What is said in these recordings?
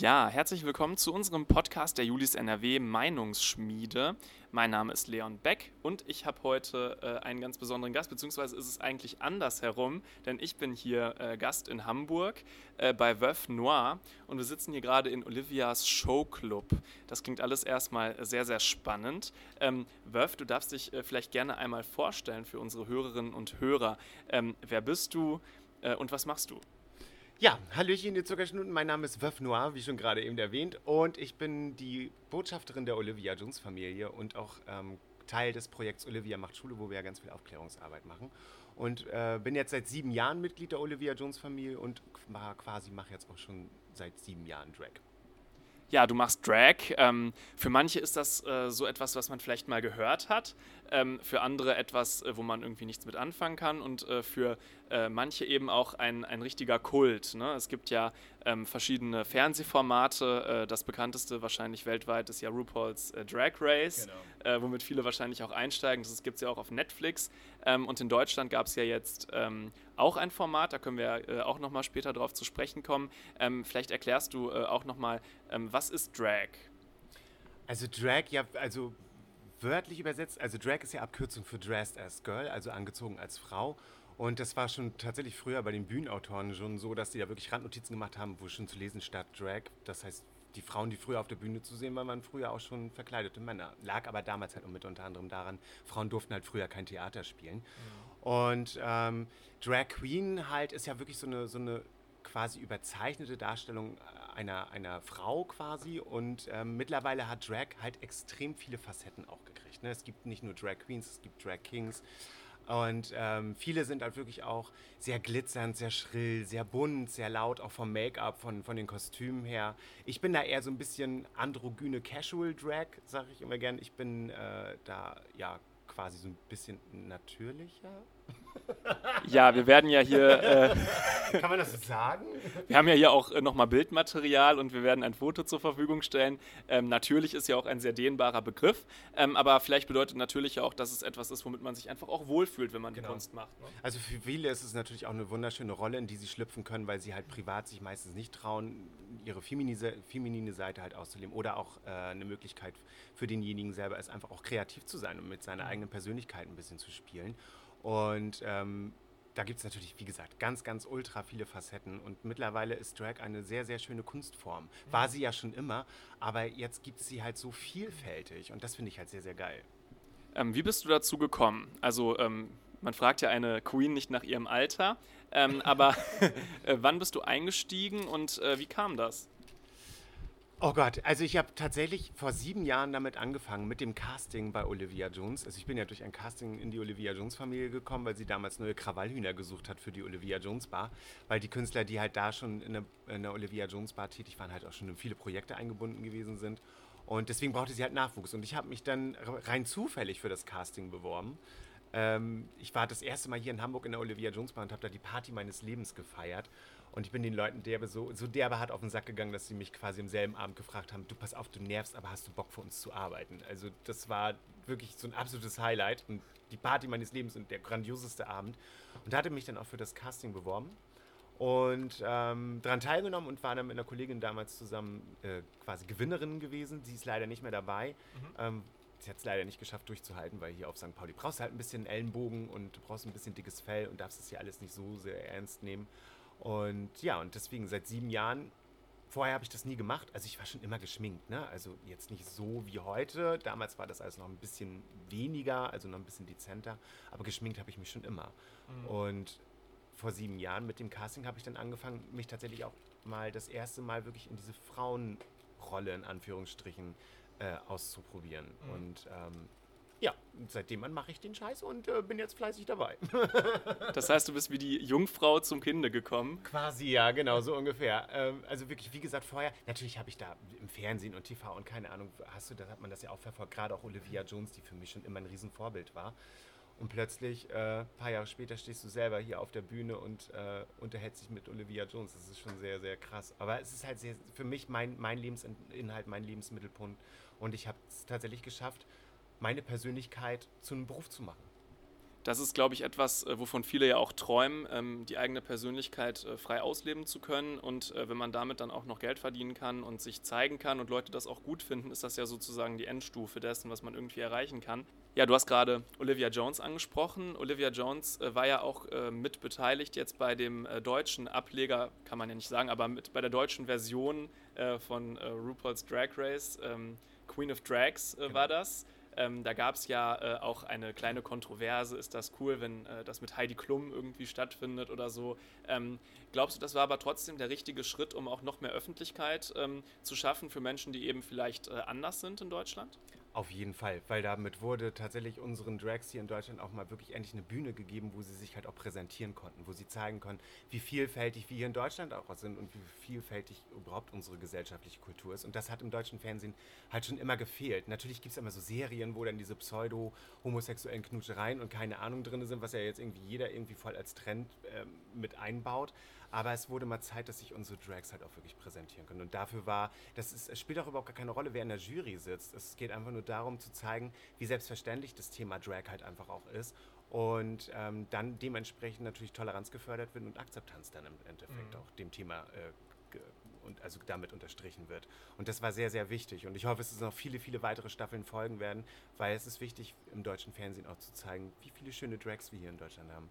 Ja, herzlich willkommen zu unserem Podcast der Julis NRW Meinungsschmiede. Mein Name ist Leon Beck und ich habe heute äh, einen ganz besonderen Gast, beziehungsweise ist es eigentlich andersherum, denn ich bin hier äh, Gast in Hamburg äh, bei Veuve Noir und wir sitzen hier gerade in Olivias Showclub. Das klingt alles erstmal sehr, sehr spannend. Ähm, Veuve, du darfst dich äh, vielleicht gerne einmal vorstellen für unsere Hörerinnen und Hörer. Ähm, wer bist du äh, und was machst du? Ja, Hallöchen, die Zuckerschnuten. Mein Name ist Veuve Noir, wie schon gerade eben erwähnt. Und ich bin die Botschafterin der Olivia Jones Familie und auch ähm, Teil des Projekts Olivia macht Schule, wo wir ja ganz viel Aufklärungsarbeit machen. Und äh, bin jetzt seit sieben Jahren Mitglied der Olivia Jones Familie und quasi mache jetzt auch schon seit sieben Jahren Drag ja, du machst Drag. Ähm, für manche ist das äh, so etwas, was man vielleicht mal gehört hat, ähm, für andere etwas, äh, wo man irgendwie nichts mit anfangen kann und äh, für äh, manche eben auch ein, ein richtiger Kult. Ne? Es gibt ja ähm, verschiedene Fernsehformate. Äh, das bekannteste wahrscheinlich weltweit ist ja RuPaul's äh, Drag Race, genau. womit viele wahrscheinlich auch einsteigen. Das gibt es ja auch auf Netflix. Ähm, und in Deutschland gab es ja jetzt ähm, auch ein Format, da können wir auch nochmal später drauf zu sprechen kommen. Ähm, vielleicht erklärst du auch nochmal, ähm, was ist Drag? Also Drag, ja, also wörtlich übersetzt, also Drag ist ja Abkürzung für Dressed as Girl, also angezogen als Frau. Und das war schon tatsächlich früher bei den Bühnenautoren schon so, dass die da wirklich Randnotizen gemacht haben, wo schon zu lesen statt Drag. Das heißt, die Frauen, die früher auf der Bühne zu sehen waren, waren früher auch schon verkleidete Männer. Lag aber damals halt mit unter anderem daran, Frauen durften halt früher kein Theater spielen. Mhm. Und ähm, Drag Queen halt ist ja wirklich so eine, so eine quasi überzeichnete Darstellung einer, einer Frau quasi. Und ähm, mittlerweile hat Drag halt extrem viele Facetten auch gekriegt. Ne? Es gibt nicht nur Drag Queens, es gibt Drag Kings. Und ähm, viele sind halt wirklich auch sehr glitzernd, sehr schrill, sehr bunt, sehr laut, auch vom Make-up, von, von den Kostümen her. Ich bin da eher so ein bisschen androgyne Casual Drag, sage ich immer gern. Ich bin äh, da ja quasi so ein bisschen natürlicher. Ja, wir werden ja hier. Äh, Kann man das sagen? Wir haben ja hier auch äh, nochmal Bildmaterial und wir werden ein Foto zur Verfügung stellen. Ähm, natürlich ist ja auch ein sehr dehnbarer Begriff, ähm, aber vielleicht bedeutet natürlich ja auch, dass es etwas ist, womit man sich einfach auch wohlfühlt, wenn man genau. die Kunst macht. Ne? Also für viele ist es natürlich auch eine wunderschöne Rolle, in die sie schlüpfen können, weil sie halt privat sich meistens nicht trauen, ihre feminine, feminine Seite halt auszuleben oder auch äh, eine Möglichkeit für denjenigen selber ist, einfach auch kreativ zu sein und mit seiner mhm. eigenen Persönlichkeit ein bisschen zu spielen. Und ähm, da gibt es natürlich, wie gesagt, ganz, ganz ultra viele Facetten. Und mittlerweile ist Drag eine sehr, sehr schöne Kunstform. War sie ja schon immer, aber jetzt gibt es sie halt so vielfältig. Und das finde ich halt sehr, sehr geil. Ähm, wie bist du dazu gekommen? Also, ähm, man fragt ja eine Queen nicht nach ihrem Alter, ähm, aber äh, wann bist du eingestiegen und äh, wie kam das? Oh Gott, also ich habe tatsächlich vor sieben Jahren damit angefangen, mit dem Casting bei Olivia Jones. Also ich bin ja durch ein Casting in die Olivia Jones Familie gekommen, weil sie damals neue Krawallhühner gesucht hat für die Olivia Jones Bar. Weil die Künstler, die halt da schon in der, in der Olivia Jones Bar tätig waren, halt auch schon in viele Projekte eingebunden gewesen sind. Und deswegen brauchte sie halt Nachwuchs. Und ich habe mich dann rein zufällig für das Casting beworben. Ähm, ich war das erste Mal hier in Hamburg in der Olivia Jones Bar und habe da die Party meines Lebens gefeiert. Und ich bin den Leuten derbe so, so derbe hart auf den Sack gegangen, dass sie mich quasi im selben Abend gefragt haben, du pass auf, du nervst, aber hast du Bock für uns zu arbeiten? Also das war wirklich so ein absolutes Highlight und die Party meines Lebens und der grandioseste Abend. Und da hatte mich dann auch für das Casting beworben und ähm, daran teilgenommen und war dann mit einer Kollegin damals zusammen äh, quasi Gewinnerin gewesen. Sie ist leider nicht mehr dabei. Mhm. Ähm, sie hat es leider nicht geschafft durchzuhalten, weil hier auf St. Pauli brauchst du halt ein bisschen Ellenbogen und du brauchst ein bisschen dickes Fell und darfst es hier alles nicht so sehr ernst nehmen. Und ja, und deswegen seit sieben Jahren, vorher habe ich das nie gemacht. Also ich war schon immer geschminkt, ne? Also jetzt nicht so wie heute. Damals war das alles noch ein bisschen weniger, also noch ein bisschen dezenter. Aber geschminkt habe ich mich schon immer. Mhm. Und vor sieben Jahren mit dem Casting habe ich dann angefangen, mich tatsächlich auch mal das erste Mal wirklich in diese Frauenrolle in Anführungsstrichen äh, auszuprobieren. Mhm. Und ähm, ja, seitdem an mache ich den Scheiß und äh, bin jetzt fleißig dabei. das heißt, du bist wie die Jungfrau zum Kinde gekommen? Quasi, ja, genau, so ungefähr. Ähm, also wirklich, wie gesagt, vorher, natürlich habe ich da im Fernsehen und TV und keine Ahnung, hast du, da hat man das ja auch verfolgt, gerade auch Olivia Jones, die für mich schon immer ein Riesenvorbild war. Und plötzlich, äh, ein paar Jahre später, stehst du selber hier auf der Bühne und äh, unterhältst dich mit Olivia Jones. Das ist schon sehr, sehr krass. Aber es ist halt sehr, für mich mein, mein Lebensinhalt, mein Lebensmittelpunkt. Und ich habe es tatsächlich geschafft, meine Persönlichkeit zu einem Beruf zu machen. das ist, glaube ich, etwas, äh, wovon viele ja auch träumen, ähm, die eigene Persönlichkeit äh, frei ausleben zu können. Und äh, wenn man damit dann auch noch Geld verdienen kann und sich zeigen kann und Leute das auch gut finden, ist das ja sozusagen die Endstufe dessen, was man irgendwie erreichen kann. Ja, du hast gerade Olivia Jones angesprochen. Olivia Jones war ja auch mit beteiligt jetzt bei dem deutschen Ableger, kann man ja nicht sagen, aber mit bei der deutschen Version von RuPaul's Drag Race. Ähm, Queen of Drags genau. war das. Ähm, da gab es ja äh, auch eine kleine Kontroverse. Ist das cool, wenn äh, das mit Heidi Klum irgendwie stattfindet oder so? Ähm, glaubst du, das war aber trotzdem der richtige Schritt, um auch noch mehr Öffentlichkeit ähm, zu schaffen für Menschen, die eben vielleicht äh, anders sind in Deutschland? Auf jeden Fall, weil damit wurde tatsächlich unseren Drags hier in Deutschland auch mal wirklich endlich eine Bühne gegeben, wo sie sich halt auch präsentieren konnten, wo sie zeigen konnten, wie vielfältig wir hier in Deutschland auch sind und wie vielfältig überhaupt unsere gesellschaftliche Kultur ist. Und das hat im deutschen Fernsehen halt schon immer gefehlt. Natürlich gibt es immer so Serien, wo dann diese pseudo-homosexuellen Knutschereien und keine Ahnung drin sind, was ja jetzt irgendwie jeder irgendwie voll als Trend äh, mit einbaut. Aber es wurde mal Zeit, dass sich unsere Drags halt auch wirklich präsentieren können. Und dafür war, das ist, es spielt auch überhaupt gar keine Rolle, wer in der Jury sitzt. Es geht einfach nur darum zu zeigen, wie selbstverständlich das Thema Drag halt einfach auch ist. Und ähm, dann dementsprechend natürlich Toleranz gefördert wird und Akzeptanz dann im Endeffekt mhm. auch dem Thema äh, und also damit unterstrichen wird. Und das war sehr, sehr wichtig. Und ich hoffe, es noch viele, viele weitere Staffeln folgen werden, weil es ist wichtig, im deutschen Fernsehen auch zu zeigen, wie viele schöne Drags wir hier in Deutschland haben.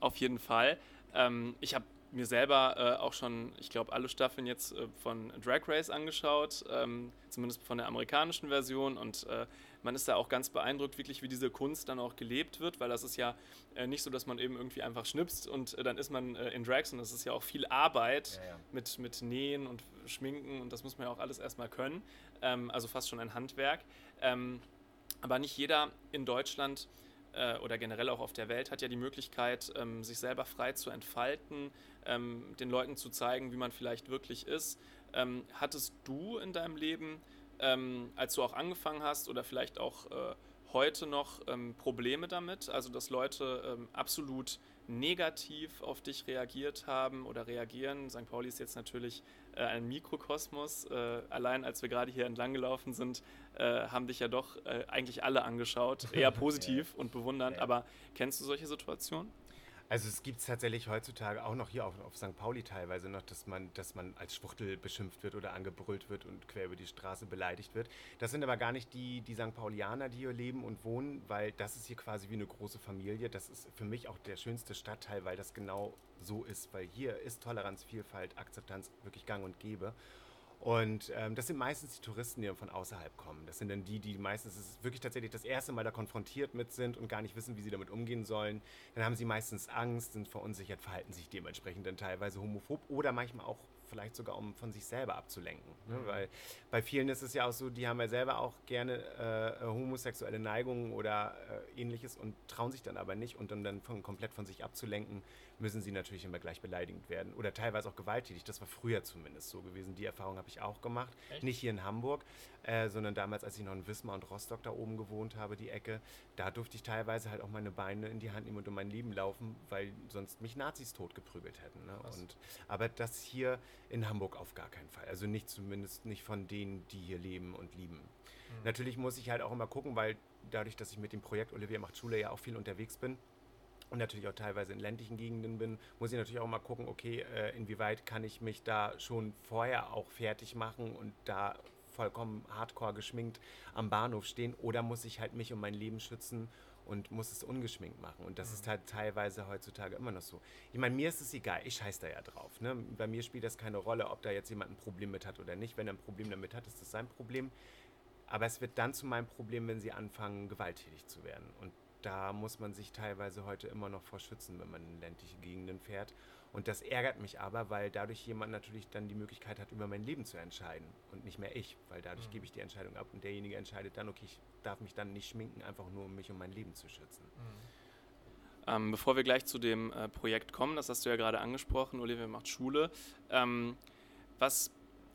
Auf jeden Fall. Ähm, ich habe mir selber äh, auch schon, ich glaube, alle Staffeln jetzt äh, von Drag Race angeschaut, ähm, zumindest von der amerikanischen Version. Und äh, man ist da auch ganz beeindruckt, wirklich, wie diese Kunst dann auch gelebt wird, weil das ist ja äh, nicht so, dass man eben irgendwie einfach schnipst und äh, dann ist man äh, in Drags und das ist ja auch viel Arbeit ja, ja. Mit, mit Nähen und Schminken und das muss man ja auch alles erstmal können. Ähm, also fast schon ein Handwerk. Ähm, aber nicht jeder in Deutschland äh, oder generell auch auf der Welt hat ja die Möglichkeit, ähm, sich selber frei zu entfalten, ähm, den Leuten zu zeigen, wie man vielleicht wirklich ist. Ähm, hattest du in deinem Leben, ähm, als du auch angefangen hast oder vielleicht auch äh, heute noch ähm, Probleme damit? Also, dass Leute absolut negativ auf dich reagiert haben oder reagieren. St. Pauli ist jetzt natürlich äh, ein Mikrokosmos. Äh, allein als wir gerade hier entlang gelaufen sind, äh, haben dich ja doch äh, eigentlich alle angeschaut, eher positiv ja. und bewundernd. Ja. Aber kennst du solche Situationen? Also es gibt es tatsächlich heutzutage auch noch hier auf, auf St. Pauli teilweise noch, dass man, dass man als Schwuchtel beschimpft wird oder angebrüllt wird und quer über die Straße beleidigt wird. Das sind aber gar nicht die, die St. Paulianer, die hier leben und wohnen, weil das ist hier quasi wie eine große Familie. Das ist für mich auch der schönste Stadtteil, weil das genau so ist, weil hier ist Toleranz, Vielfalt, Akzeptanz wirklich gang und gäbe. Und ähm, das sind meistens die Touristen, die von außerhalb kommen. Das sind dann die, die meistens wirklich tatsächlich das erste Mal da konfrontiert mit sind und gar nicht wissen, wie sie damit umgehen sollen. Dann haben sie meistens Angst, sind verunsichert, verhalten sich dementsprechend dann teilweise homophob oder manchmal auch vielleicht sogar um von sich selber abzulenken. Ne? Mhm. Weil bei vielen ist es ja auch so, die haben ja selber auch gerne äh, homosexuelle Neigungen oder äh, ähnliches und trauen sich dann aber nicht und um dann von, komplett von sich abzulenken, müssen sie natürlich immer gleich beleidigend werden oder teilweise auch gewalttätig. Das war früher zumindest so gewesen. Die Erfahrung habe ich auch gemacht. Echt? Nicht hier in Hamburg, äh, sondern damals, als ich noch in Wismar und Rostock da oben gewohnt habe, die Ecke, da durfte ich teilweise halt auch meine Beine in die Hand nehmen und um mein Leben laufen, weil sonst mich Nazis totgeprügelt hätten. Ne? Und, aber das hier in Hamburg auf gar keinen Fall. Also nicht zumindest nicht von denen, die hier leben und lieben. Mhm. Natürlich muss ich halt auch immer gucken, weil dadurch, dass ich mit dem Projekt Olivia macht Schule ja auch viel unterwegs bin, und natürlich auch teilweise in ländlichen Gegenden bin, muss ich natürlich auch mal gucken, okay, äh, inwieweit kann ich mich da schon vorher auch fertig machen und da vollkommen hardcore geschminkt am Bahnhof stehen oder muss ich halt mich und mein Leben schützen und muss es ungeschminkt machen. Und das mhm. ist halt teilweise heutzutage immer noch so. Ich meine, mir ist es egal, ich scheiß da ja drauf. Ne? Bei mir spielt das keine Rolle, ob da jetzt jemand ein Problem mit hat oder nicht. Wenn er ein Problem damit hat, ist das sein Problem. Aber es wird dann zu meinem Problem, wenn sie anfangen, gewalttätig zu werden. Und da muss man sich teilweise heute immer noch vor schützen, wenn man in ländliche Gegenden fährt. Und das ärgert mich aber, weil dadurch jemand natürlich dann die Möglichkeit hat, über mein Leben zu entscheiden und nicht mehr ich, weil dadurch mhm. gebe ich die Entscheidung ab und derjenige entscheidet dann, okay, ich darf mich dann nicht schminken, einfach nur um mich und mein Leben zu schützen. Mhm. Ähm, bevor wir gleich zu dem äh, Projekt kommen, das hast du ja gerade angesprochen, Olivia macht Schule. Ähm, was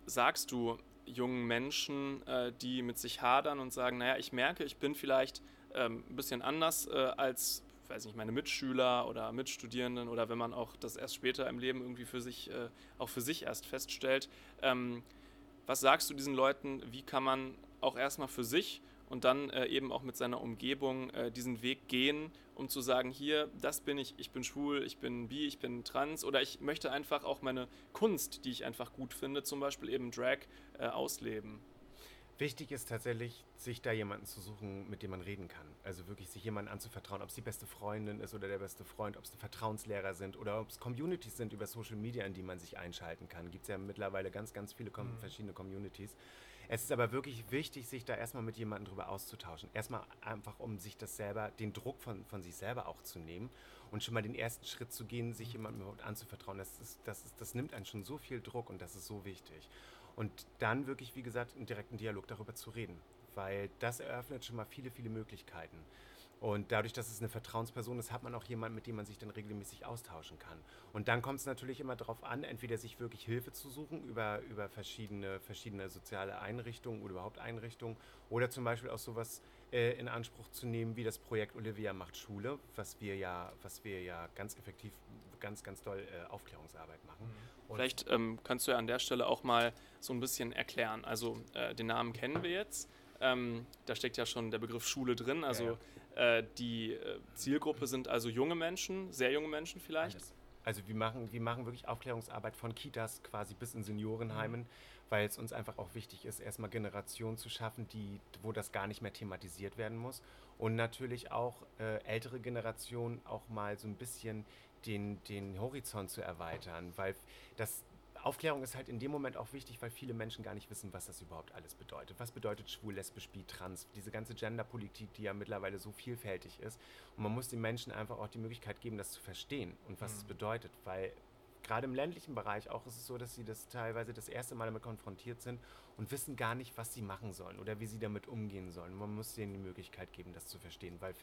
sagst du jungen Menschen, äh, die mit sich hadern und sagen, naja, ich merke, ich bin vielleicht ähm, ein bisschen anders äh, als, weiß nicht, meine Mitschüler oder Mitstudierenden oder wenn man auch das erst später im Leben irgendwie für sich, äh, auch für sich erst feststellt. Ähm, was sagst du diesen Leuten, wie kann man auch erstmal für sich und dann äh, eben auch mit seiner Umgebung äh, diesen Weg gehen, um zu sagen, hier, das bin ich, ich bin schwul, ich bin bi, ich bin trans oder ich möchte einfach auch meine Kunst, die ich einfach gut finde, zum Beispiel eben Drag, äh, ausleben. Wichtig ist tatsächlich, sich da jemanden zu suchen, mit dem man reden kann. Also wirklich sich jemandem anzuvertrauen, ob es die beste Freundin ist oder der beste Freund, ob es Vertrauenslehrer sind oder ob es Communities sind über Social Media, in die man sich einschalten kann. Gibt es ja mittlerweile ganz, ganz viele mhm. verschiedene Communities. Es ist aber wirklich wichtig, sich da erstmal mit jemandem drüber auszutauschen. Erstmal einfach, um sich das selber, den Druck von, von sich selber auch zu nehmen und schon mal den ersten Schritt zu gehen, sich jemandem überhaupt anzuvertrauen. Das, ist, das, ist, das nimmt einen schon so viel Druck und das ist so wichtig. Und dann wirklich, wie gesagt, einen direkten Dialog darüber zu reden, weil das eröffnet schon mal viele, viele Möglichkeiten. Und dadurch, dass es eine Vertrauensperson ist, hat man auch jemanden, mit dem man sich dann regelmäßig austauschen kann. Und dann kommt es natürlich immer darauf an, entweder sich wirklich Hilfe zu suchen über, über verschiedene, verschiedene soziale Einrichtungen oder überhaupt Einrichtungen oder zum Beispiel auch sowas äh, in Anspruch zu nehmen wie das Projekt Olivia macht Schule, was wir ja, was wir ja ganz effektiv, ganz, ganz doll äh, Aufklärungsarbeit machen. Mhm. Vielleicht ähm, kannst du ja an der Stelle auch mal so ein bisschen erklären. Also äh, den Namen kennen wir jetzt. Ähm, da steckt ja schon der Begriff Schule drin. Also ja, ja. Äh, die äh, Zielgruppe sind also junge Menschen, sehr junge Menschen vielleicht. Alles. Also wir machen, wir machen wirklich Aufklärungsarbeit von Kitas quasi bis in Seniorenheimen, mhm. weil es uns einfach auch wichtig ist, erstmal Generationen zu schaffen, die, wo das gar nicht mehr thematisiert werden muss. Und natürlich auch äh, ältere Generationen auch mal so ein bisschen den, den Horizont zu erweitern, weil das, Aufklärung ist halt in dem Moment auch wichtig, weil viele Menschen gar nicht wissen, was das überhaupt alles bedeutet. Was bedeutet schwul, lesbisch, bi, trans? Diese ganze Genderpolitik, die ja mittlerweile so vielfältig ist. Und man muss den Menschen einfach auch die Möglichkeit geben, das zu verstehen und was mhm. es bedeutet, weil gerade im ländlichen Bereich auch ist es so, dass sie das teilweise das erste Mal damit konfrontiert sind und wissen gar nicht, was sie machen sollen oder wie sie damit umgehen sollen. Man muss denen die Möglichkeit geben, das zu verstehen, weil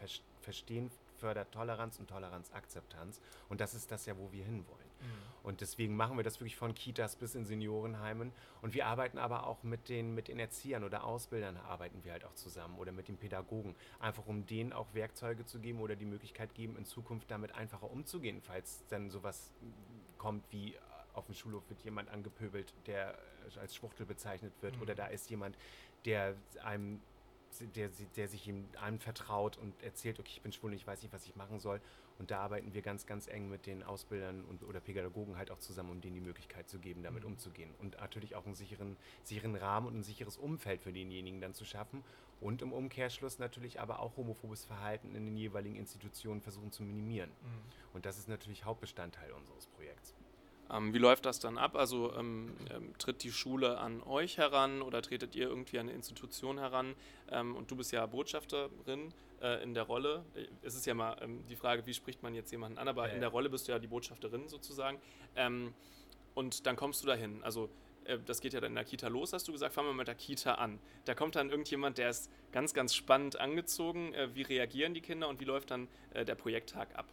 Verstehen fördert Toleranz und Toleranz Akzeptanz. Und das ist das ja, wo wir hinwollen. Mhm. Und deswegen machen wir das wirklich von Kitas bis in Seniorenheimen. Und wir arbeiten aber auch mit den, mit den Erziehern oder Ausbildern arbeiten wir halt auch zusammen oder mit den Pädagogen. Einfach um denen auch Werkzeuge zu geben oder die Möglichkeit geben, in Zukunft damit einfacher umzugehen, falls dann sowas kommt wie auf dem Schulhof wird jemand angepöbelt, der als Schwuchtel bezeichnet wird, mhm. oder da ist jemand, der einem der, der sich ihm einem vertraut und erzählt, okay, ich bin schwul und ich weiß nicht, was ich machen soll. Und da arbeiten wir ganz, ganz eng mit den Ausbildern und, oder Pädagogen halt auch zusammen, um denen die Möglichkeit zu geben, damit mhm. umzugehen. Und natürlich auch einen sicheren, sicheren Rahmen und ein sicheres Umfeld für denjenigen dann zu schaffen. Und im Umkehrschluss natürlich aber auch homophobes Verhalten in den jeweiligen Institutionen versuchen zu minimieren. Mhm. Und das ist natürlich Hauptbestandteil unseres Projekts. Ähm, wie läuft das dann ab? Also ähm, ähm, tritt die Schule an euch heran oder tretet ihr irgendwie an eine Institution heran? Ähm, und du bist ja Botschafterin äh, in der Rolle. Äh, es ist ja mal ähm, die Frage, wie spricht man jetzt jemanden an, aber ja, in der Rolle bist du ja die Botschafterin sozusagen. Ähm, und dann kommst du dahin. Also das geht ja dann in der Kita los, hast du gesagt, fangen wir mit der Kita an. Da kommt dann irgendjemand, der ist ganz, ganz spannend angezogen. Äh, wie reagieren die Kinder und wie läuft dann äh, der Projekttag ab?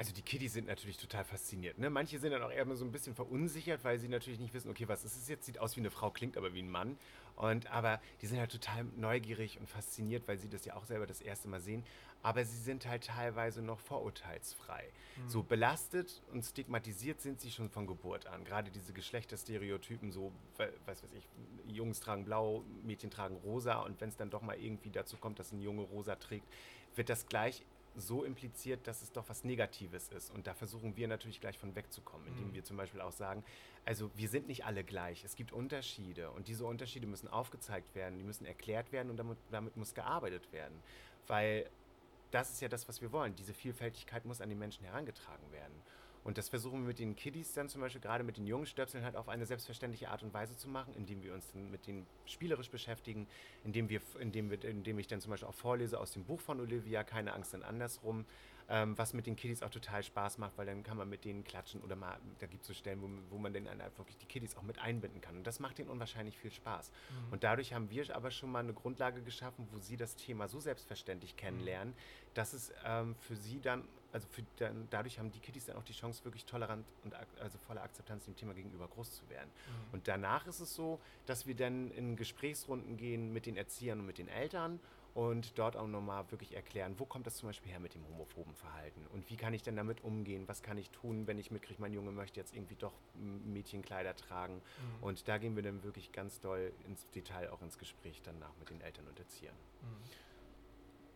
Also die Kiddies sind natürlich total fasziniert. Ne? Manche sind dann auch eher so ein bisschen verunsichert, weil sie natürlich nicht wissen, okay, was ist es jetzt? Sieht aus wie eine Frau, klingt aber wie ein Mann. Und aber die sind halt total neugierig und fasziniert, weil sie das ja auch selber das erste Mal sehen. Aber sie sind halt teilweise noch vorurteilsfrei. Mhm. So belastet und stigmatisiert sind sie schon von Geburt an. Gerade diese Geschlechterstereotypen, so, was weiß ich, Jungs tragen blau, Mädchen tragen rosa. Und wenn es dann doch mal irgendwie dazu kommt, dass ein Junge rosa trägt, wird das gleich so impliziert, dass es doch was Negatives ist. Und da versuchen wir natürlich gleich von wegzukommen, indem mhm. wir zum Beispiel auch sagen, also wir sind nicht alle gleich, es gibt Unterschiede und diese Unterschiede müssen aufgezeigt werden, die müssen erklärt werden und damit, damit muss gearbeitet werden. Weil das ist ja das, was wir wollen. Diese Vielfältigkeit muss an die Menschen herangetragen werden. Und das versuchen wir mit den Kiddies dann zum Beispiel, gerade mit den jungen Stöpseln, halt auf eine selbstverständliche Art und Weise zu machen, indem wir uns dann mit denen spielerisch beschäftigen, indem, wir, indem, wir, indem ich dann zum Beispiel auch vorlese aus dem Buch von Olivia, Keine Angst, denn andersrum, ähm, was mit den Kiddies auch total Spaß macht, weil dann kann man mit denen klatschen oder mal, da gibt es so Stellen, wo, wo man dann wirklich die Kiddies auch mit einbinden kann. Und das macht ihnen unwahrscheinlich viel Spaß. Mhm. Und dadurch haben wir aber schon mal eine Grundlage geschaffen, wo sie das Thema so selbstverständlich kennenlernen, mhm. dass es ähm, für sie dann also für dann, dadurch haben die Kiddies dann auch die Chance, wirklich tolerant und also voller Akzeptanz dem Thema gegenüber groß zu werden. Mhm. Und danach ist es so, dass wir dann in Gesprächsrunden gehen mit den Erziehern und mit den Eltern und dort auch nochmal wirklich erklären, wo kommt das zum Beispiel her mit dem homophoben Verhalten und wie kann ich denn damit umgehen, was kann ich tun, wenn ich mitkriege, mein Junge möchte jetzt irgendwie doch Mädchenkleider tragen mhm. und da gehen wir dann wirklich ganz doll ins Detail auch ins Gespräch danach mit den Eltern und Erziehern. Mhm.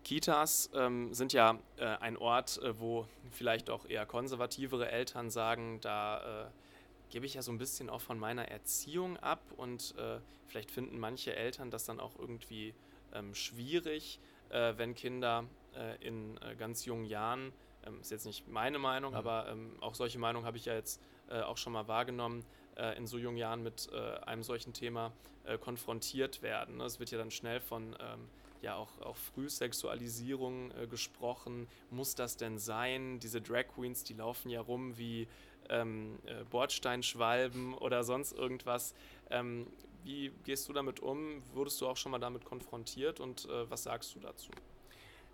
Kitas ähm, sind ja äh, ein Ort, äh, wo vielleicht auch eher konservativere Eltern sagen, da äh, gebe ich ja so ein bisschen auch von meiner Erziehung ab und äh, vielleicht finden manche Eltern das dann auch irgendwie ähm, schwierig, äh, wenn Kinder äh, in ganz jungen Jahren, ähm, ist jetzt nicht meine Meinung, mhm. aber ähm, auch solche Meinungen habe ich ja jetzt auch schon mal wahrgenommen, in so jungen Jahren mit einem solchen Thema konfrontiert werden. Es wird ja dann schnell von ähm, ja auch, auch Frühsexualisierung äh, gesprochen. Muss das denn sein? Diese Drag Queens, die laufen ja rum wie ähm, äh, Bordsteinschwalben oder sonst irgendwas. Ähm, wie gehst du damit um? Wurdest du auch schon mal damit konfrontiert und äh, was sagst du dazu?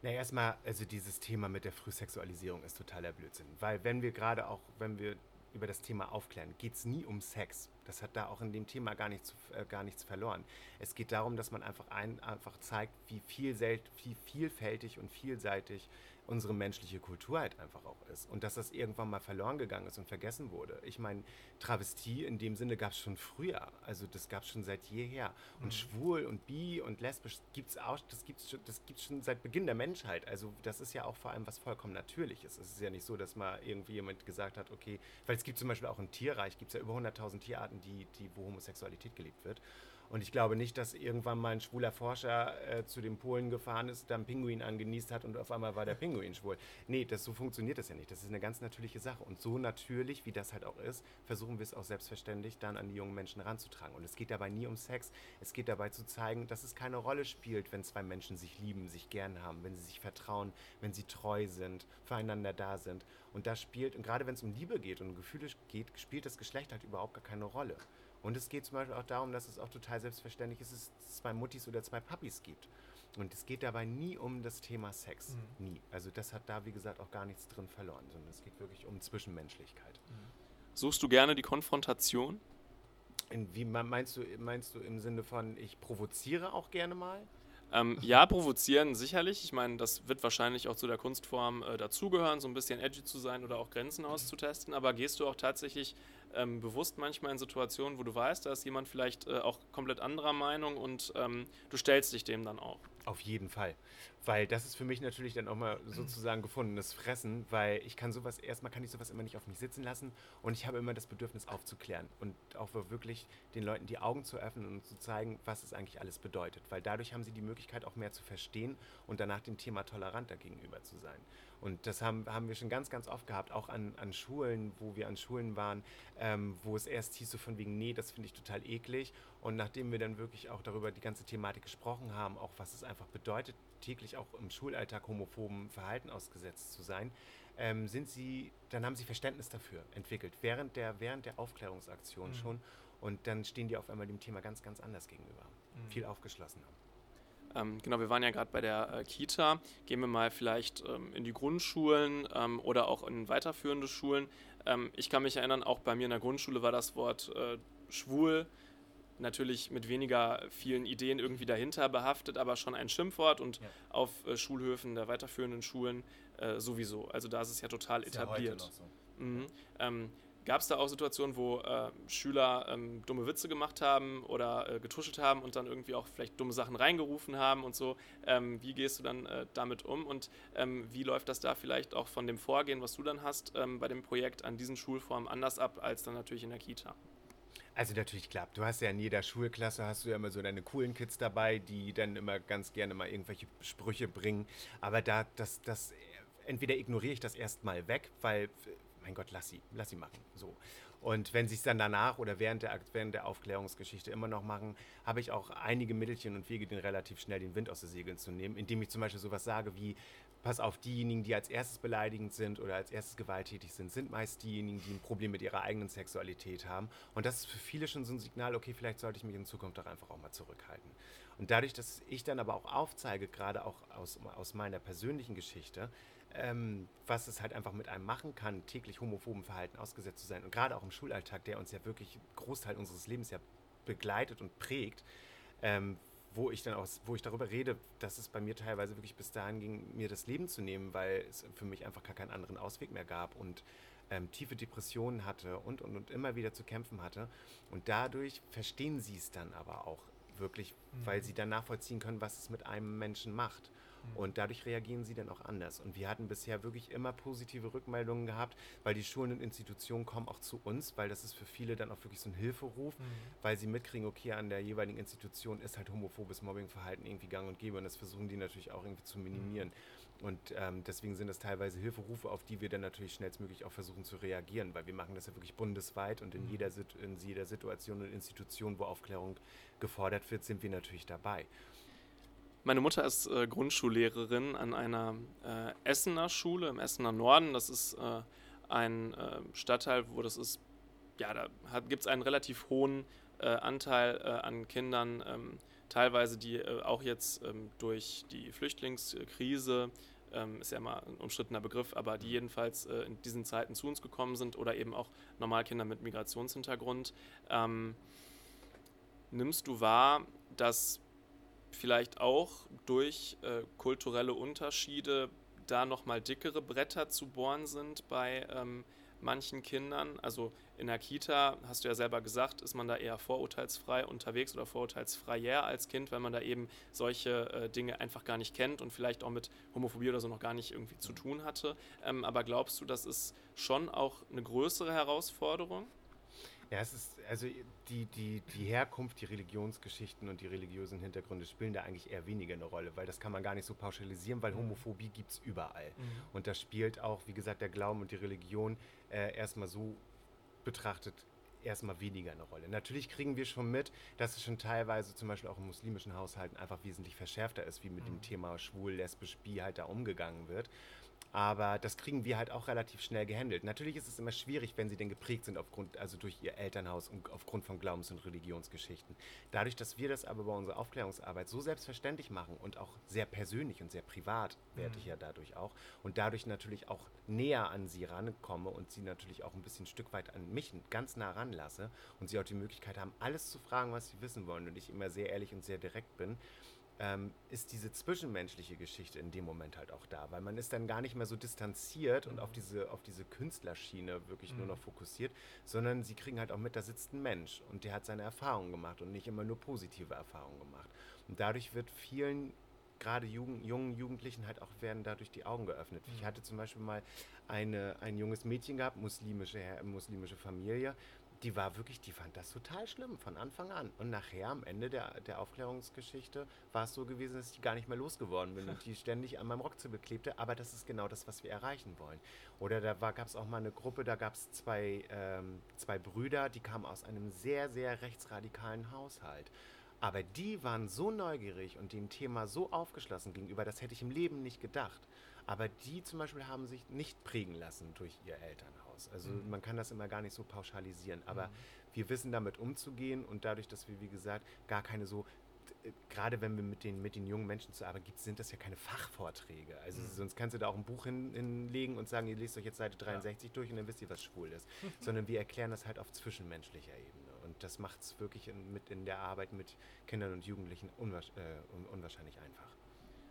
Na, erstmal, also dieses Thema mit der Frühsexualisierung ist totaler Blödsinn. Weil wenn wir gerade auch, wenn wir über das Thema aufklären, geht es nie um Sex. Das hat da auch in dem Thema gar nichts, äh, gar nichts verloren. Es geht darum, dass man einfach, ein, einfach zeigt, wie, viel, wie vielfältig und vielseitig unsere menschliche Kultur halt einfach auch ist. Und dass das irgendwann mal verloren gegangen ist und vergessen wurde. Ich meine, Travestie in dem Sinne gab es schon früher. Also das gab es schon seit jeher. Und mhm. schwul und bi und lesbisch gibt's auch, das gibt es das gibt's schon seit Beginn der Menschheit. Also das ist ja auch vor allem was vollkommen Natürliches. Es ist ja nicht so, dass mal irgendwie jemand gesagt hat, okay, weil es gibt zum Beispiel auch im Tierreich, gibt es ja über 100.000 Tierarten, die, die, wo Homosexualität gelebt wird. Und ich glaube nicht, dass irgendwann mal ein schwuler Forscher äh, zu den Polen gefahren ist, da einen Pinguin angenießt hat und auf einmal war der Pinguin schwul. Nee, das, so funktioniert das ja nicht. Das ist eine ganz natürliche Sache. Und so natürlich, wie das halt auch ist, versuchen wir es auch selbstverständlich dann an die jungen Menschen ranzutragen. Und es geht dabei nie um Sex. Es geht dabei zu zeigen, dass es keine Rolle spielt, wenn zwei Menschen sich lieben, sich gern haben, wenn sie sich vertrauen, wenn sie treu sind, füreinander da sind. Und das spielt, und gerade wenn es um Liebe geht und um Gefühle geht, spielt das Geschlecht halt überhaupt gar keine Rolle. Und es geht zum Beispiel auch darum, dass es auch total selbstverständlich ist, dass es zwei Muttis oder zwei Papis gibt. Und es geht dabei nie um das Thema Sex. Mhm. Nie. Also das hat da, wie gesagt, auch gar nichts drin verloren, sondern es geht wirklich um Zwischenmenschlichkeit. Mhm. Suchst du gerne die Konfrontation? In, wie meinst du, meinst du im Sinne von, ich provoziere auch gerne mal? Ähm, ja, provozieren sicherlich. Ich meine, das wird wahrscheinlich auch zu der Kunstform äh, dazugehören, so ein bisschen edgy zu sein oder auch Grenzen auszutesten. Aber gehst du auch tatsächlich ähm, bewusst manchmal in Situationen, wo du weißt, da ist jemand vielleicht äh, auch komplett anderer Meinung und ähm, du stellst dich dem dann auch. Auf jeden Fall. Weil das ist für mich natürlich dann auch mal sozusagen gefundenes Fressen, weil ich kann sowas, erstmal kann ich sowas immer nicht auf mich sitzen lassen und ich habe immer das Bedürfnis aufzuklären und auch wirklich den Leuten die Augen zu öffnen und zu zeigen, was es eigentlich alles bedeutet. Weil dadurch haben sie die Möglichkeit auch mehr zu verstehen und danach dem Thema toleranter gegenüber zu sein. Und das haben, haben wir schon ganz, ganz oft gehabt, auch an, an Schulen, wo wir an Schulen waren, ähm, wo es erst hieß so von wegen, nee, das finde ich total eklig. Und nachdem wir dann wirklich auch darüber die ganze Thematik gesprochen haben, auch was es einfach bedeutet, täglich auch im Schulalltag homophoben Verhalten ausgesetzt zu sein, ähm, sind sie, dann haben sie Verständnis dafür entwickelt, während der, während der Aufklärungsaktion mhm. schon. Und dann stehen die auf einmal dem Thema ganz, ganz anders gegenüber. Mhm. Viel aufgeschlossener. Ähm, genau, wir waren ja gerade bei der äh, Kita. Gehen wir mal vielleicht ähm, in die Grundschulen ähm, oder auch in weiterführende Schulen. Ähm, ich kann mich erinnern, auch bei mir in der Grundschule war das Wort äh, schwul natürlich mit weniger vielen Ideen irgendwie dahinter behaftet, aber schon ein Schimpfwort und ja. auf äh, Schulhöfen der weiterführenden Schulen äh, sowieso. Also da ist es ja total ist etabliert. Ja so. mhm. Gab es da auch Situationen, wo äh, Schüler ähm, dumme Witze gemacht haben oder äh, getuschelt haben und dann irgendwie auch vielleicht dumme Sachen reingerufen haben und so? Ähm, wie gehst du dann äh, damit um und ähm, wie läuft das da vielleicht auch von dem Vorgehen, was du dann hast ähm, bei dem Projekt an diesen Schulformen anders ab als dann natürlich in der Kita? Also natürlich klappt. Du hast ja in jeder Schulklasse hast du ja immer so deine coolen Kids dabei, die dann immer ganz gerne mal irgendwelche Sprüche bringen. Aber da, das, das, entweder ignoriere ich das erstmal weg, weil mein Gott, lass sie, lass sie machen. So. Und wenn sie es dann danach oder während der, während der Aufklärungsgeschichte immer noch machen, habe ich auch einige Mittelchen und Wege, den relativ schnell den Wind aus den Segeln zu nehmen, indem ich zum Beispiel sowas sage wie, pass auf, diejenigen, die als erstes beleidigend sind oder als erstes gewalttätig sind, sind meist diejenigen, die ein Problem mit ihrer eigenen Sexualität haben. Und das ist für viele schon so ein Signal, okay, vielleicht sollte ich mich in Zukunft doch einfach auch mal zurückhalten. Und dadurch, dass ich dann aber auch aufzeige, gerade auch aus, aus meiner persönlichen Geschichte, ähm, was es halt einfach mit einem machen kann, täglich homophoben Verhalten ausgesetzt zu sein. Und gerade auch im Schulalltag, der uns ja wirklich Großteil unseres Lebens ja begleitet und prägt, ähm, wo ich dann auch, wo ich darüber rede, dass es bei mir teilweise wirklich bis dahin ging, mir das Leben zu nehmen, weil es für mich einfach gar keinen anderen Ausweg mehr gab und ähm, tiefe Depressionen hatte und, und, und immer wieder zu kämpfen hatte. Und dadurch verstehen sie es dann aber auch wirklich, mhm. weil sie dann nachvollziehen können, was es mit einem Menschen macht. Mhm. Und dadurch reagieren sie dann auch anders. Und wir hatten bisher wirklich immer positive Rückmeldungen gehabt, weil die Schulen und Institutionen kommen auch zu uns, weil das ist für viele dann auch wirklich so ein Hilferuf, mhm. weil sie mitkriegen, okay, an der jeweiligen Institution ist halt homophobes Mobbingverhalten irgendwie gang und gäbe. Und das versuchen die natürlich auch irgendwie zu minimieren. Mhm. Und ähm, deswegen sind das teilweise Hilferufe, auf die wir dann natürlich schnellstmöglich auch versuchen zu reagieren, weil wir machen das ja wirklich bundesweit und in, mhm. jeder, in jeder Situation und Institution, wo Aufklärung gefordert wird, sind wir natürlich dabei. Meine Mutter ist äh, Grundschullehrerin an einer äh, Essener Schule im Essener Norden. Das ist äh, ein äh, Stadtteil, wo das ist, ja, da gibt es einen relativ hohen äh, Anteil äh, an Kindern, ähm, teilweise die auch jetzt ähm, durch die Flüchtlingskrise ähm, ist ja immer ein umstrittener Begriff, aber die jedenfalls äh, in diesen Zeiten zu uns gekommen sind oder eben auch Normalkinder mit Migrationshintergrund. Ähm, nimmst du wahr, dass vielleicht auch durch äh, kulturelle Unterschiede da nochmal dickere Bretter zu bohren sind bei ähm, manchen Kindern. Also in der Kita, hast du ja selber gesagt, ist man da eher vorurteilsfrei unterwegs oder vorurteilsfreier als Kind, weil man da eben solche äh, Dinge einfach gar nicht kennt und vielleicht auch mit Homophobie oder so noch gar nicht irgendwie zu tun hatte. Ähm, aber glaubst du, das ist schon auch eine größere Herausforderung? Ja, es ist, also die, die, die Herkunft, die Religionsgeschichten und die religiösen Hintergründe spielen da eigentlich eher weniger eine Rolle, weil das kann man gar nicht so pauschalisieren, weil mhm. Homophobie gibt es überall. Mhm. Und da spielt auch, wie gesagt, der Glauben und die Religion äh, erstmal so betrachtet erstmal weniger eine Rolle. Natürlich kriegen wir schon mit, dass es schon teilweise zum Beispiel auch in muslimischen Haushalten einfach wesentlich verschärfter ist, wie mit mhm. dem Thema schwul, lesbisch, bi halt da umgegangen wird. Aber das kriegen wir halt auch relativ schnell gehandelt. Natürlich ist es immer schwierig, wenn sie denn geprägt sind aufgrund, also durch ihr Elternhaus und aufgrund von Glaubens- und Religionsgeschichten. Dadurch, dass wir das aber bei unserer Aufklärungsarbeit so selbstverständlich machen und auch sehr persönlich und sehr privat werde ich mhm. ja dadurch auch und dadurch natürlich auch näher an sie rankomme und sie natürlich auch ein bisschen ein Stück weit an mich ganz nah ranlasse und sie auch die Möglichkeit haben, alles zu fragen, was sie wissen wollen und ich immer sehr ehrlich und sehr direkt bin, ähm, ist diese zwischenmenschliche Geschichte in dem Moment halt auch da, weil man ist dann gar nicht mehr so distanziert und auf diese, auf diese Künstlerschiene wirklich mhm. nur noch fokussiert, sondern sie kriegen halt auch mit, da sitzt ein Mensch und der hat seine Erfahrungen gemacht und nicht immer nur positive Erfahrungen gemacht. Und dadurch wird vielen gerade Jugend, jungen Jugendlichen halt auch werden dadurch die Augen geöffnet. Mhm. Ich hatte zum Beispiel mal eine, ein junges Mädchen gehabt, muslimische, muslimische Familie, die war wirklich, die fand das total schlimm von Anfang an. Und nachher am Ende der, der Aufklärungsgeschichte war es so gewesen, dass ich gar nicht mehr losgeworden bin und die ständig an meinem Rockzipfel klebte. Aber das ist genau das, was wir erreichen wollen. Oder da gab es auch mal eine Gruppe, da gab es zwei, ähm, zwei Brüder, die kamen aus einem sehr, sehr rechtsradikalen Haushalt. Aber die waren so neugierig und dem Thema so aufgeschlossen gegenüber, das hätte ich im Leben nicht gedacht. Aber die zum Beispiel haben sich nicht prägen lassen durch ihr Elternhaus. Also mhm. man kann das immer gar nicht so pauschalisieren. Aber mhm. wir wissen damit umzugehen und dadurch, dass wir, wie gesagt, gar keine so äh, gerade wenn wir mit den, mit den jungen Menschen zu arbeiten gibt, sind das ja keine Fachvorträge. Also mhm. sonst kannst du da auch ein Buch hin, hinlegen und sagen, ihr lest euch jetzt Seite 63 ja. durch und dann wisst ihr, was schwul ist. Sondern wir erklären das halt auf zwischenmenschlicher Ebene. Und das macht es wirklich in, mit in der Arbeit mit Kindern und Jugendlichen unwahrscheinlich, äh, unwahrscheinlich einfach.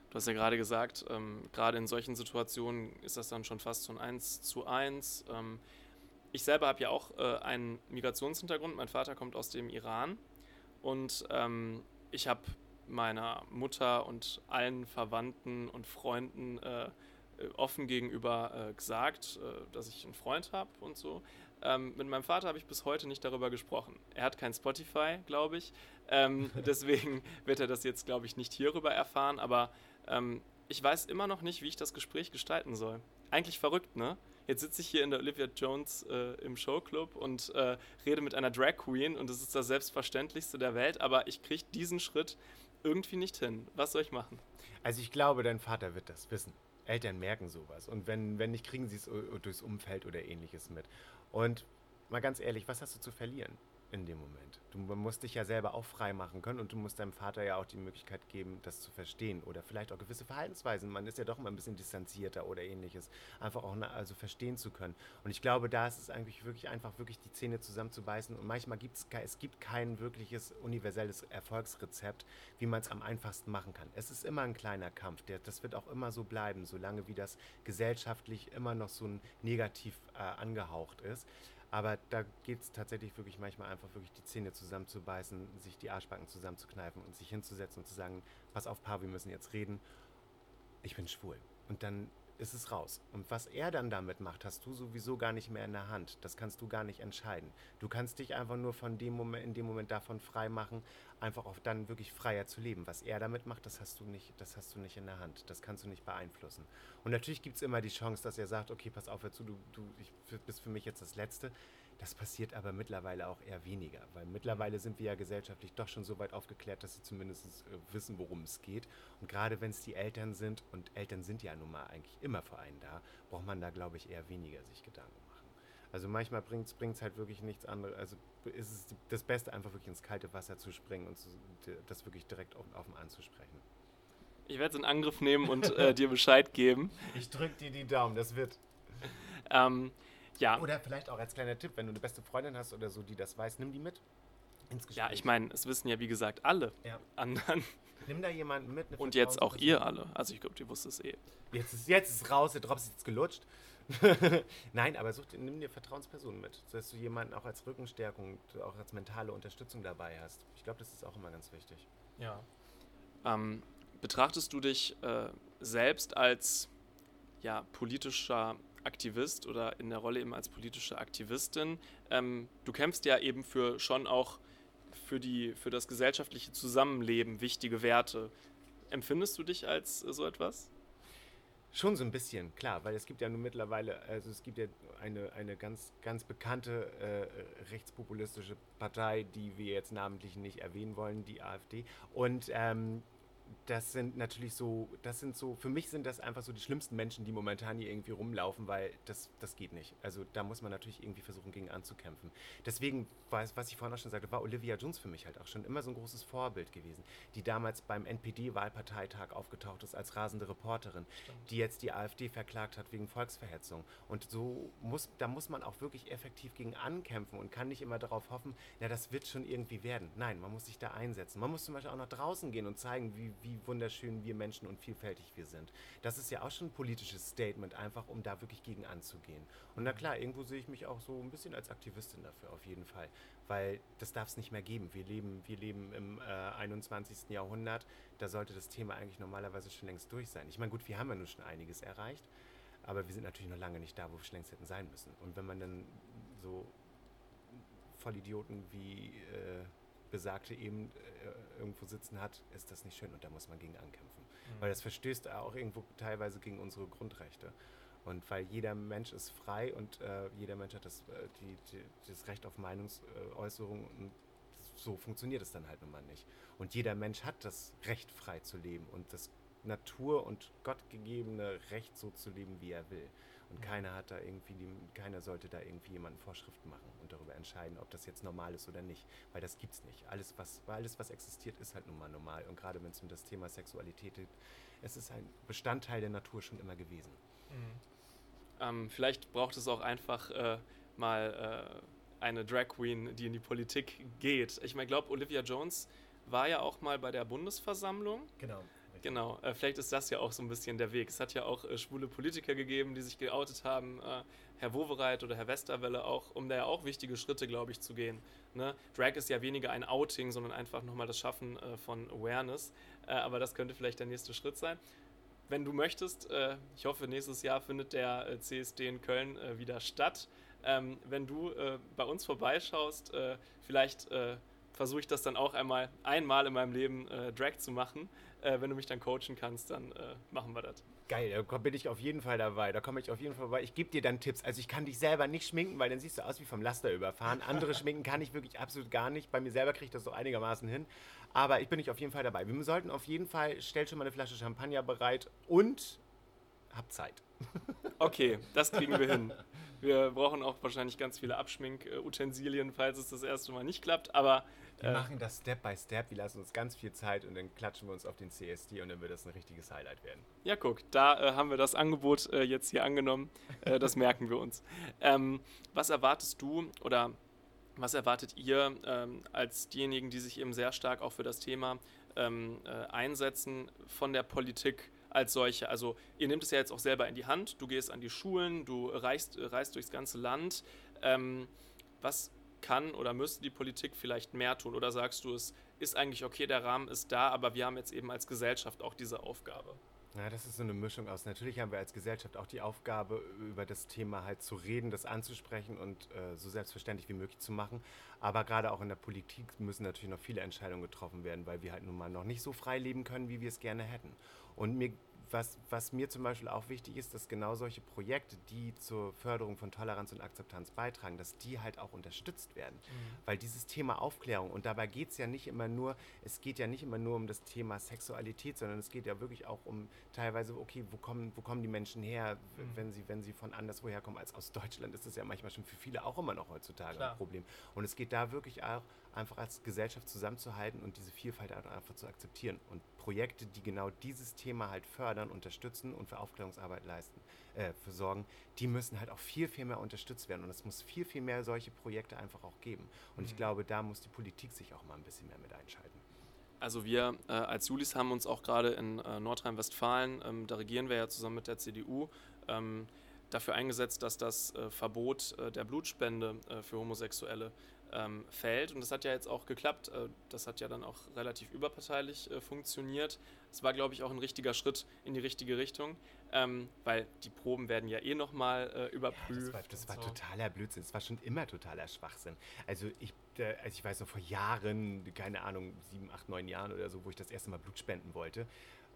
Du hast ja gerade gesagt, ähm, gerade in solchen Situationen ist das dann schon fast so ein 1 zu 1. Ähm, ich selber habe ja auch äh, einen Migrationshintergrund. Mein Vater kommt aus dem Iran und ähm, ich habe meiner Mutter und allen Verwandten und Freunden äh, offen gegenüber äh, gesagt, äh, dass ich einen Freund habe und so. Ähm, mit meinem Vater habe ich bis heute nicht darüber gesprochen. Er hat kein Spotify, glaube ich. Ähm, deswegen wird er das jetzt, glaube ich, nicht hierüber erfahren. Aber ähm, ich weiß immer noch nicht, wie ich das Gespräch gestalten soll. Eigentlich verrückt, ne? Jetzt sitze ich hier in der Olivia Jones äh, im Showclub und äh, rede mit einer Drag Queen und es ist das Selbstverständlichste der Welt, aber ich kriege diesen Schritt irgendwie nicht hin. Was soll ich machen? Also ich glaube, dein Vater wird das wissen. Eltern merken sowas und wenn, wenn nicht, kriegen sie es durchs Umfeld oder ähnliches mit. Und mal ganz ehrlich, was hast du zu verlieren? In dem Moment. Du musst dich ja selber auch frei machen können und du musst deinem Vater ja auch die Möglichkeit geben, das zu verstehen oder vielleicht auch gewisse Verhaltensweisen. Man ist ja doch immer ein bisschen distanzierter oder ähnliches, einfach auch also verstehen zu können. Und ich glaube, da ist es eigentlich wirklich einfach, wirklich die Zähne zusammenzubeißen und manchmal gibt es, es gibt kein wirkliches universelles Erfolgsrezept, wie man es am einfachsten machen kann. Es ist immer ein kleiner Kampf, der, das wird auch immer so bleiben, solange wie das gesellschaftlich immer noch so negativ äh, angehaucht ist. Aber da geht es tatsächlich wirklich manchmal einfach wirklich die Zähne zusammenzubeißen, sich die Arschbacken zusammenzukneifen und sich hinzusetzen und zu sagen, pass auf, Paar, wir müssen jetzt reden. Ich bin schwul. Und dann ist es raus. Und was er dann damit macht, hast du sowieso gar nicht mehr in der Hand. Das kannst du gar nicht entscheiden. Du kannst dich einfach nur von dem Moment, in dem Moment davon frei machen, einfach auch dann wirklich freier zu leben. Was er damit macht, das hast du nicht, das hast du nicht in der Hand. Das kannst du nicht beeinflussen. Und natürlich gibt es immer die Chance, dass er sagt, okay, pass auf, hör zu, du, du ich, bist für mich jetzt das Letzte. Das passiert aber mittlerweile auch eher weniger, weil mittlerweile sind wir ja gesellschaftlich doch schon so weit aufgeklärt, dass sie zumindest äh, wissen, worum es geht. Und gerade wenn es die Eltern sind, und Eltern sind ja nun mal eigentlich immer für einen da, braucht man da, glaube ich, eher weniger sich Gedanken machen. Also manchmal bringt es halt wirklich nichts anderes. Also ist es das Beste, einfach wirklich ins kalte Wasser zu springen und das wirklich direkt offen, offen anzusprechen. Ich werde es in Angriff nehmen und äh, dir Bescheid geben. Ich drücke dir die Daumen, das wird. Ähm, ja. Oder vielleicht auch als kleiner Tipp, wenn du eine beste Freundin hast oder so, die das weiß, nimm die mit ins Gespräch. Ja, ich meine, es wissen ja wie gesagt alle ja. anderen. Nimm da jemanden mit. Und jetzt auch ihr alle. Also ich glaube, die wusste es eh. Jetzt ist, jetzt ist raus, der Drops ist jetzt gelutscht. Nein, aber such, nimm dir Vertrauenspersonen mit, dass du jemanden auch als Rückenstärkung, auch als mentale Unterstützung dabei hast. Ich glaube, das ist auch immer ganz wichtig. Ja. Ähm, betrachtest du dich äh, selbst als ja, politischer Aktivist oder in der Rolle eben als politische Aktivistin. Ähm, du kämpfst ja eben für schon auch für, die, für das gesellschaftliche Zusammenleben wichtige Werte. Empfindest du dich als so etwas? Schon so ein bisschen, klar, weil es gibt ja nun mittlerweile, also es gibt ja eine, eine ganz, ganz bekannte äh, rechtspopulistische Partei, die wir jetzt namentlich nicht erwähnen wollen, die AfD. Und ähm, das sind natürlich so, das sind so, für mich sind das einfach so die schlimmsten Menschen, die momentan hier irgendwie rumlaufen, weil das, das geht nicht. Also da muss man natürlich irgendwie versuchen, gegen anzukämpfen. Deswegen, was, was ich vorhin auch schon sagte, war Olivia Jones für mich halt auch schon immer so ein großes Vorbild gewesen, die damals beim NPD-Wahlparteitag aufgetaucht ist als rasende Reporterin, die jetzt die AfD verklagt hat wegen Volksverhetzung. Und so muss, da muss man auch wirklich effektiv gegen ankämpfen und kann nicht immer darauf hoffen, na, das wird schon irgendwie werden. Nein, man muss sich da einsetzen. Man muss zum Beispiel auch nach draußen gehen und zeigen, wie, wie wunderschön wir Menschen und vielfältig wir sind. Das ist ja auch schon ein politisches Statement, einfach um da wirklich gegen anzugehen. Und na klar, irgendwo sehe ich mich auch so ein bisschen als Aktivistin dafür, auf jeden Fall. Weil das darf es nicht mehr geben. Wir leben, wir leben im äh, 21. Jahrhundert. Da sollte das Thema eigentlich normalerweise schon längst durch sein. Ich meine, gut, wir haben ja nun schon einiges erreicht. Aber wir sind natürlich noch lange nicht da, wo wir schon längst hätten sein müssen. Und wenn man dann so Vollidioten wie äh, Besagte eben äh, irgendwo sitzen hat, ist das nicht schön und da muss man gegen ankämpfen. Mhm. Weil das verstößt auch irgendwo teilweise gegen unsere Grundrechte. Und weil jeder Mensch ist frei und äh, jeder Mensch hat das, äh, die, die, das Recht auf Meinungsäußerung und so funktioniert es dann halt nun mal nicht. Und jeder Mensch hat das Recht, frei zu leben und das Natur- und gottgegebene Recht, so zu leben, wie er will. Und keiner hat da irgendwie, die, keiner sollte da irgendwie jemanden Vorschriften machen und darüber entscheiden, ob das jetzt normal ist oder nicht. Weil das gibt's nicht. Alles, was, alles, was existiert, ist halt nun mal normal. Und gerade wenn es um das Thema Sexualität geht, es ist ein Bestandteil der Natur schon immer gewesen. Mhm. Ähm, vielleicht braucht es auch einfach äh, mal äh, eine Drag Queen, die in die Politik geht. Ich meine, glaube, Olivia Jones war ja auch mal bei der Bundesversammlung. Genau. Genau, äh, vielleicht ist das ja auch so ein bisschen der Weg. Es hat ja auch äh, schwule Politiker gegeben, die sich geoutet haben, äh, Herr Wowereit oder Herr Westerwelle auch, um da ja auch wichtige Schritte, glaube ich, zu gehen. Ne? Drag ist ja weniger ein Outing, sondern einfach nochmal das Schaffen äh, von Awareness. Äh, aber das könnte vielleicht der nächste Schritt sein. Wenn du möchtest, äh, ich hoffe, nächstes Jahr findet der CSD in Köln wieder statt. Ähm, wenn du bei uns vorbeischaust, vielleicht versuche ich das dann auch einmal einmal in meinem Leben Drag zu machen äh, wenn du mich dann coachen kannst, dann äh, machen wir das. Geil, da bin ich auf jeden Fall dabei. Da komme ich auf jeden Fall vorbei. Ich gebe dir dann Tipps. Also ich kann dich selber nicht schminken, weil dann siehst du aus wie vom Laster überfahren. Andere schminken kann ich wirklich absolut gar nicht. Bei mir selber kriege ich das so einigermaßen hin. Aber ich bin nicht auf jeden Fall dabei. Wir sollten auf jeden Fall, stell schon mal eine Flasche Champagner bereit und hab Zeit. Okay, das kriegen wir hin. Wir brauchen auch wahrscheinlich ganz viele Abschminkutensilien, falls es das erste Mal nicht klappt. Aber wir äh, machen das Step by Step. Wir lassen uns ganz viel Zeit und dann klatschen wir uns auf den CSD und dann wird das ein richtiges Highlight werden. Ja, guck, da äh, haben wir das Angebot äh, jetzt hier angenommen. Äh, das merken wir uns. Ähm, was erwartest du oder was erwartet ihr ähm, als diejenigen, die sich eben sehr stark auch für das Thema ähm, äh, einsetzen von der Politik? als solche. Also ihr nehmt es ja jetzt auch selber in die Hand, du gehst an die Schulen, du reist, reist durchs ganze Land. Ähm, was kann oder müsste die Politik vielleicht mehr tun? Oder sagst du, es ist eigentlich okay, der Rahmen ist da, aber wir haben jetzt eben als Gesellschaft auch diese Aufgabe? Ja, das ist so eine Mischung aus. Natürlich haben wir als Gesellschaft auch die Aufgabe, über das Thema halt zu reden, das anzusprechen und äh, so selbstverständlich wie möglich zu machen. Aber gerade auch in der Politik müssen natürlich noch viele Entscheidungen getroffen werden, weil wir halt nun mal noch nicht so frei leben können, wie wir es gerne hätten. Und mir was, was mir zum Beispiel auch wichtig ist, dass genau solche Projekte, die zur Förderung von Toleranz und Akzeptanz beitragen, dass die halt auch unterstützt werden. Mhm. Weil dieses Thema Aufklärung, und dabei geht es ja nicht immer nur, es geht ja nicht immer nur um das Thema Sexualität, sondern es geht ja wirklich auch um teilweise, okay, wo kommen, wo kommen die Menschen her, mhm. wenn, sie, wenn sie von anderswoher kommen als aus Deutschland, ist das ja manchmal schon für viele auch immer noch heutzutage Klar. ein Problem. Und es geht da wirklich auch einfach als Gesellschaft zusammenzuhalten und diese Vielfalt einfach zu akzeptieren. Und Projekte, die genau dieses Thema halt fördern, unterstützen und für Aufklärungsarbeit leisten, äh, für sorgen, die müssen halt auch viel, viel mehr unterstützt werden. Und es muss viel, viel mehr solche Projekte einfach auch geben. Und mhm. ich glaube, da muss die Politik sich auch mal ein bisschen mehr mit einschalten. Also wir äh, als Julis haben uns auch gerade in äh, Nordrhein-Westfalen, ähm, da regieren wir ja zusammen mit der CDU, ähm, dafür eingesetzt, dass das äh, Verbot äh, der Blutspende äh, für Homosexuelle ähm, fällt. Und das hat ja jetzt auch geklappt. Äh, das hat ja dann auch relativ überparteilich äh, funktioniert. Es war, glaube ich, auch ein richtiger Schritt in die richtige Richtung, ähm, weil die Proben werden ja eh nochmal äh, überprüft. Ja, das war, das war so. totaler Blödsinn. Es war schon immer totaler Schwachsinn. Also ich, äh, also ich weiß noch vor Jahren, keine Ahnung, sieben, acht, neun Jahren oder so, wo ich das erste Mal Blut spenden wollte.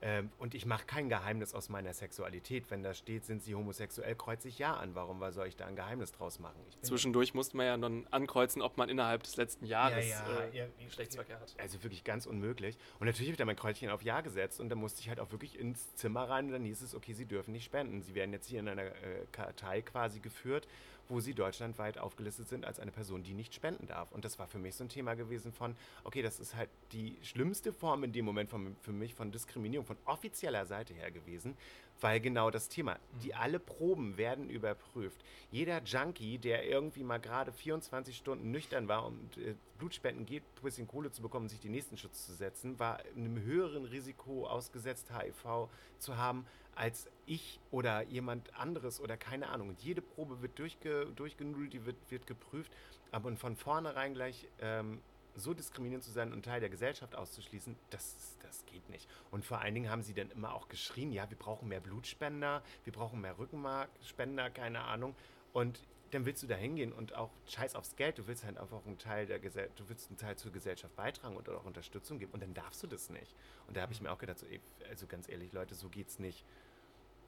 Ähm, und ich mache kein Geheimnis aus meiner Sexualität. Wenn da steht, sind sie homosexuell, kreuze ich ja an. Warum soll ich da ein Geheimnis draus machen? Zwischendurch musste man ja dann ankreuzen, ob man innerhalb des letzten Jahres ja, ja, äh, ja, Geschlechtsverkehr hat. Also wirklich ganz unmöglich. Und natürlich habe ich da mein Kreuzchen auf Ja gesetzt und da musste ich halt auch wirklich ins Zimmer rein und dann hieß es, okay, sie dürfen nicht spenden. Sie werden jetzt hier in einer äh, Kartei quasi geführt wo sie deutschlandweit aufgelistet sind als eine Person, die nicht spenden darf. Und das war für mich so ein Thema gewesen von, okay, das ist halt die schlimmste Form in dem Moment von, für mich von Diskriminierung von offizieller Seite her gewesen, weil genau das Thema, die mhm. alle Proben werden überprüft. Jeder Junkie, der irgendwie mal gerade 24 Stunden nüchtern war und äh, Blutspenden geht, ein bisschen Kohle zu bekommen, sich den nächsten Schutz zu setzen, war einem höheren Risiko ausgesetzt, HIV zu haben, als ich oder jemand anderes oder keine Ahnung. Und jede Probe wird durchge, durchgenudelt, die wird, wird geprüft, aber von vornherein gleich ähm, so diskriminierend zu sein und Teil der Gesellschaft auszuschließen, das, das geht nicht. Und vor allen Dingen haben sie dann immer auch geschrien, ja, wir brauchen mehr Blutspender, wir brauchen mehr Rückenmarkspender, keine Ahnung. Und dann willst du da hingehen und auch scheiß aufs Geld, du willst halt einfach einen Teil der Gesellschaft, du willst einen Teil zur Gesellschaft beitragen und auch Unterstützung geben und dann darfst du das nicht. Und da habe ich mir auch gedacht, so, ey, also ganz ehrlich, Leute, so geht's nicht.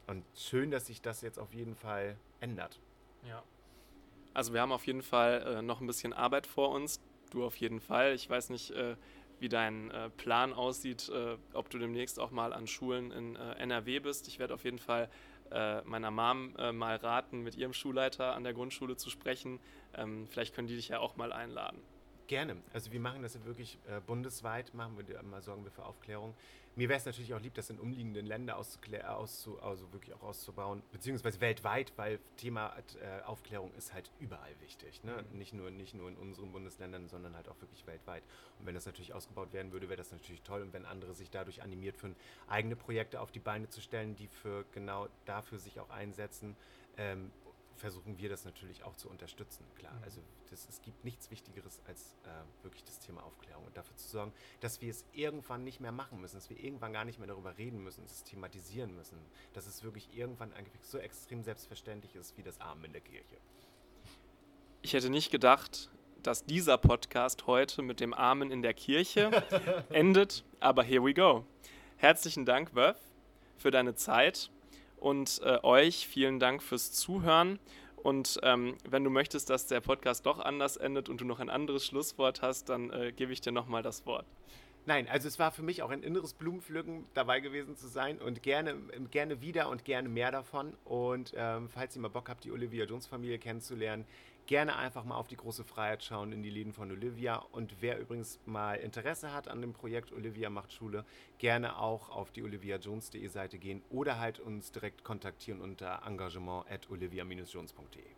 Und schön, dass sich das jetzt auf jeden Fall ändert. Ja. Also wir haben auf jeden Fall äh, noch ein bisschen Arbeit vor uns. Du auf jeden Fall. Ich weiß nicht, äh, wie dein äh, Plan aussieht, äh, ob du demnächst auch mal an Schulen in äh, NRW bist. Ich werde auf jeden Fall äh, meiner Mom mal raten, mit ihrem Schulleiter an der Grundschule zu sprechen. Ähm, vielleicht können die dich ja auch mal einladen. Gerne. Also wir machen das ja wirklich bundesweit, machen wir mal sorgen wir für Aufklärung. Mir wäre es natürlich auch lieb, das in umliegenden Ländern auszu, also wirklich auch auszubauen, beziehungsweise weltweit, weil Thema äh, Aufklärung ist halt überall wichtig. Ne? Mhm. Nicht, nur, nicht nur in unseren Bundesländern, sondern halt auch wirklich weltweit. Und wenn das natürlich ausgebaut werden würde, wäre das natürlich toll. Und wenn andere sich dadurch animiert fühlen, eigene Projekte auf die Beine zu stellen, die für genau dafür sich auch einsetzen, ähm, versuchen wir das natürlich auch zu unterstützen. Klar, mhm. also das, es gibt nichts Wichtigeres als äh, wirklich das Thema Aufklärung und dafür zu sorgen, dass wir es irgendwann nicht mehr machen müssen, dass wir irgendwann gar nicht mehr darüber reden müssen, es thematisieren müssen, dass es wirklich irgendwann eigentlich so extrem selbstverständlich ist wie das Amen in der Kirche. Ich hätte nicht gedacht, dass dieser Podcast heute mit dem Amen in der Kirche endet, aber here we go. Herzlichen Dank, Wöf, für deine Zeit und äh, euch vielen Dank fürs Zuhören. Und ähm, wenn du möchtest, dass der Podcast doch anders endet und du noch ein anderes Schlusswort hast, dann äh, gebe ich dir nochmal das Wort. Nein, also es war für mich auch ein inneres Blumenpflücken dabei gewesen zu sein und gerne, gerne wieder und gerne mehr davon. Und ähm, falls ihr mal Bock habt, die Olivia Jones Familie kennenzulernen, gerne einfach mal auf die große Freiheit schauen in die Läden von Olivia. Und wer übrigens mal Interesse hat an dem Projekt Olivia macht Schule, gerne auch auf die oliviajones.de Seite gehen oder halt uns direkt kontaktieren unter engagement at olivia-jones.de.